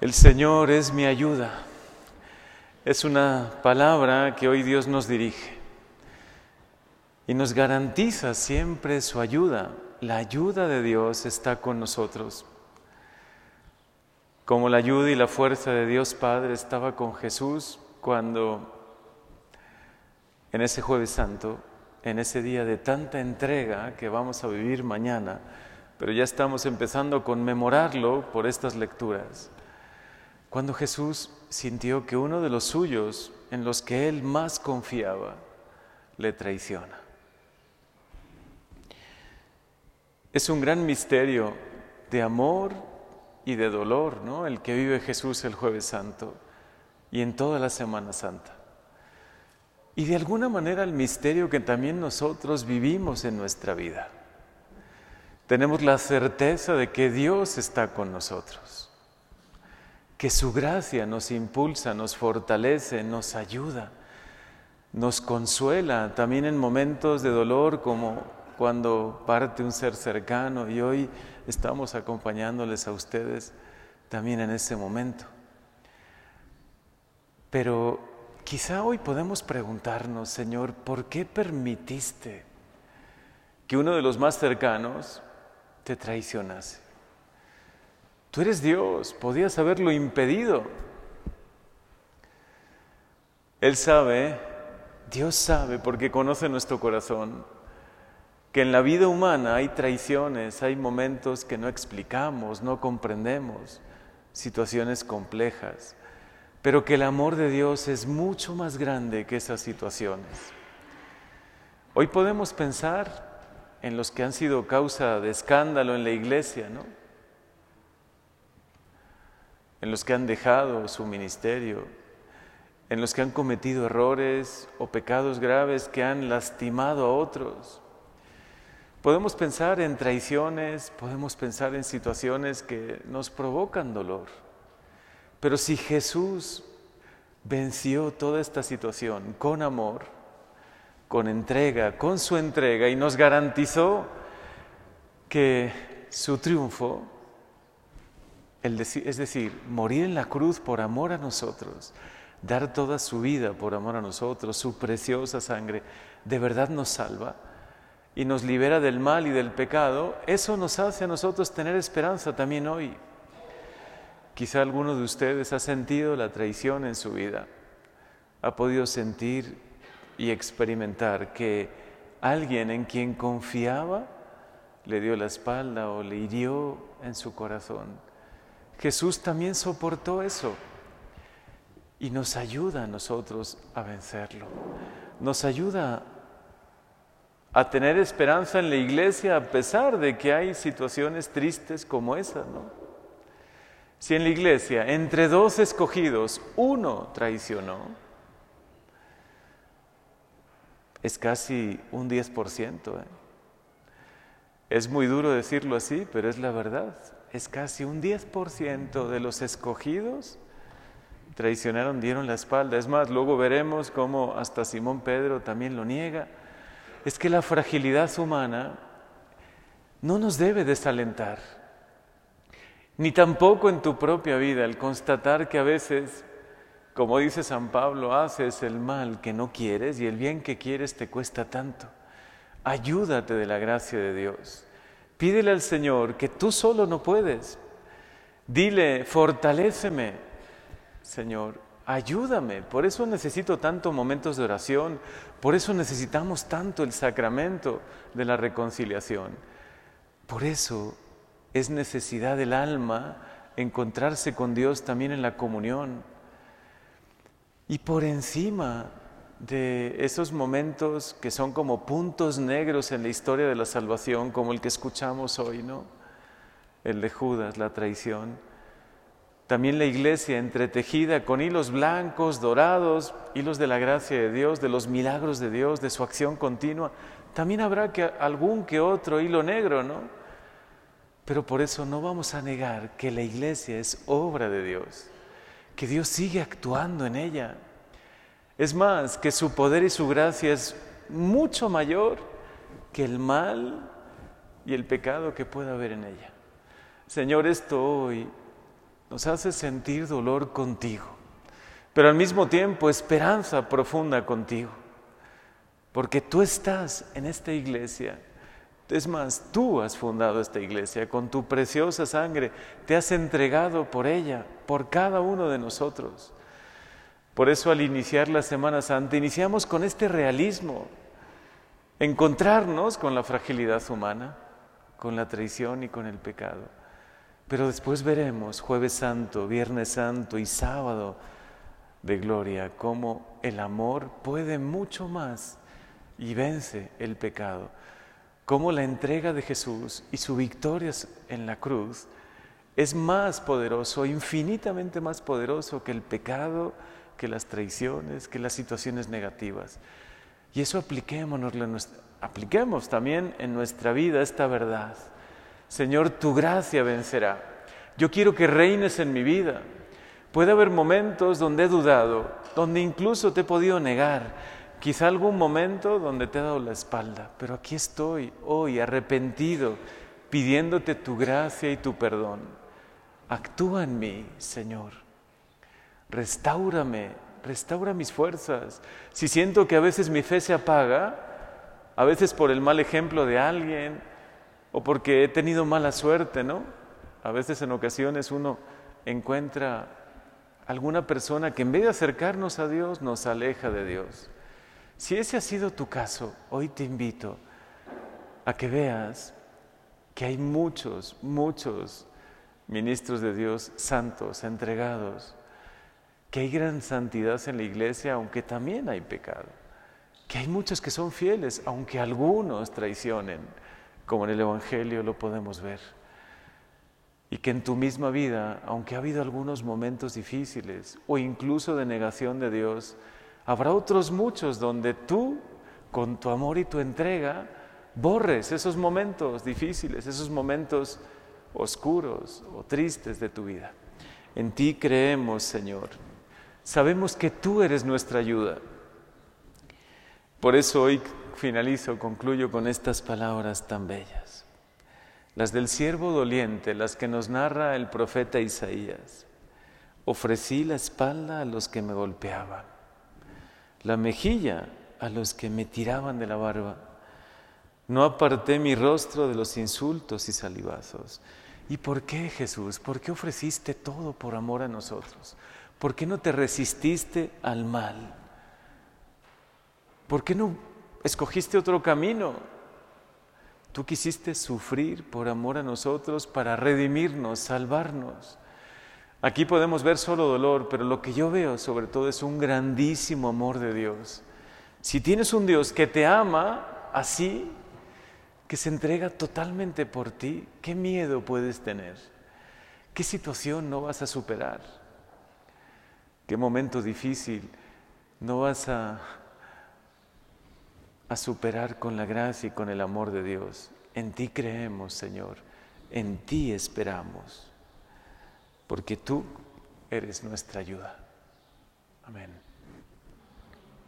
El Señor es mi ayuda. Es una palabra que hoy Dios nos dirige y nos garantiza siempre su ayuda. La ayuda de Dios está con nosotros. Como la ayuda y la fuerza de Dios Padre estaba con Jesús cuando en ese jueves santo, en ese día de tanta entrega que vamos a vivir mañana, pero ya estamos empezando a conmemorarlo por estas lecturas. Cuando Jesús sintió que uno de los suyos, en los que él más confiaba, le traiciona. Es un gran misterio de amor y de dolor, ¿no? El que vive Jesús el jueves santo y en toda la Semana Santa. Y de alguna manera el misterio que también nosotros vivimos en nuestra vida. Tenemos la certeza de que Dios está con nosotros que su gracia nos impulsa, nos fortalece, nos ayuda, nos consuela también en momentos de dolor como cuando parte un ser cercano y hoy estamos acompañándoles a ustedes también en ese momento. Pero quizá hoy podemos preguntarnos, Señor, ¿por qué permitiste que uno de los más cercanos te traicionase? Tú eres Dios, podías haberlo impedido. Él sabe, Dios sabe, porque conoce nuestro corazón, que en la vida humana hay traiciones, hay momentos que no explicamos, no comprendemos, situaciones complejas, pero que el amor de Dios es mucho más grande que esas situaciones. Hoy podemos pensar en los que han sido causa de escándalo en la iglesia, ¿no? En los que han dejado su ministerio, en los que han cometido errores o pecados graves que han lastimado a otros. Podemos pensar en traiciones, podemos pensar en situaciones que nos provocan dolor. Pero si Jesús venció toda esta situación con amor, con entrega, con su entrega y nos garantizó que su triunfo es decir, morir en la cruz por amor a nosotros, dar toda su vida por amor a nosotros, su preciosa sangre, de verdad nos salva y nos libera del mal y del pecado, eso nos hace a nosotros tener esperanza también hoy. Quizá alguno de ustedes ha sentido la traición en su vida, ha podido sentir y experimentar que alguien en quien confiaba le dio la espalda o le hirió en su corazón. Jesús también soportó eso y nos ayuda a nosotros a vencerlo. Nos ayuda a tener esperanza en la iglesia a pesar de que hay situaciones tristes como esa, ¿no? Si en la iglesia, entre dos escogidos, uno traicionó, es casi un 10%. ¿eh? Es muy duro decirlo así, pero es la verdad es casi un 10% de los escogidos traicionaron, dieron la espalda. Es más, luego veremos cómo hasta Simón Pedro también lo niega. Es que la fragilidad humana no nos debe desalentar, ni tampoco en tu propia vida el constatar que a veces, como dice San Pablo, haces el mal que no quieres y el bien que quieres te cuesta tanto. Ayúdate de la gracia de Dios. Pídele al Señor que tú solo no puedes. Dile, fortaléceme, Señor, ayúdame. Por eso necesito tanto momentos de oración, por eso necesitamos tanto el sacramento de la reconciliación. Por eso es necesidad del alma encontrarse con Dios también en la comunión. Y por encima de esos momentos que son como puntos negros en la historia de la salvación, como el que escuchamos hoy, ¿no? El de Judas, la traición. También la iglesia entretejida con hilos blancos, dorados, hilos de la gracia de Dios, de los milagros de Dios, de su acción continua. También habrá que algún que otro hilo negro, ¿no? Pero por eso no vamos a negar que la iglesia es obra de Dios, que Dios sigue actuando en ella, es más, que su poder y su gracia es mucho mayor que el mal y el pecado que pueda haber en ella. Señor, esto hoy nos hace sentir dolor contigo, pero al mismo tiempo esperanza profunda contigo, porque tú estás en esta iglesia. Es más, tú has fundado esta iglesia con tu preciosa sangre, te has entregado por ella, por cada uno de nosotros. Por eso al iniciar la Semana Santa iniciamos con este realismo, encontrarnos con la fragilidad humana, con la traición y con el pecado. Pero después veremos jueves santo, viernes santo y sábado de gloria cómo el amor puede mucho más y vence el pecado. Cómo la entrega de Jesús y su victoria en la cruz es más poderoso, infinitamente más poderoso que el pecado, que las traiciones, que las situaciones negativas. Y eso apliquemos también en nuestra vida esta verdad. Señor, tu gracia vencerá. Yo quiero que reines en mi vida. Puede haber momentos donde he dudado, donde incluso te he podido negar, quizá algún momento donde te he dado la espalda, pero aquí estoy hoy arrepentido, pidiéndote tu gracia y tu perdón. Actúa en mí, Señor restaurame, restaura mis fuerzas. Si siento que a veces mi fe se apaga, a veces por el mal ejemplo de alguien o porque he tenido mala suerte, ¿no? A veces en ocasiones uno encuentra alguna persona que en vez de acercarnos a Dios nos aleja de Dios. Si ese ha sido tu caso, hoy te invito a que veas que hay muchos, muchos ministros de Dios santos, entregados, que hay gran santidad en la iglesia, aunque también hay pecado, que hay muchos que son fieles, aunque algunos traicionen, como en el Evangelio lo podemos ver, y que en tu misma vida, aunque ha habido algunos momentos difíciles o incluso de negación de Dios, habrá otros muchos donde tú, con tu amor y tu entrega, borres esos momentos difíciles, esos momentos oscuros o tristes de tu vida. En ti creemos, Señor Sabemos que tú eres nuestra ayuda. Por eso hoy finalizo, concluyo con estas palabras tan bellas. Las del siervo doliente, las que nos narra el profeta Isaías. Ofrecí la espalda a los que me golpeaban, la mejilla a los que me tiraban de la barba. No aparté mi rostro de los insultos y salivazos. ¿Y por qué, Jesús? ¿Por qué ofreciste todo por amor a nosotros? ¿Por qué no te resististe al mal? ¿Por qué no escogiste otro camino? Tú quisiste sufrir por amor a nosotros para redimirnos, salvarnos. Aquí podemos ver solo dolor, pero lo que yo veo sobre todo es un grandísimo amor de Dios. Si tienes un Dios que te ama así, que se entrega totalmente por ti, ¿qué miedo puedes tener? ¿Qué situación no vas a superar? Qué momento difícil no vas a, a superar con la gracia y con el amor de Dios. En ti creemos, Señor, en ti esperamos, porque tú eres nuestra ayuda. Amén.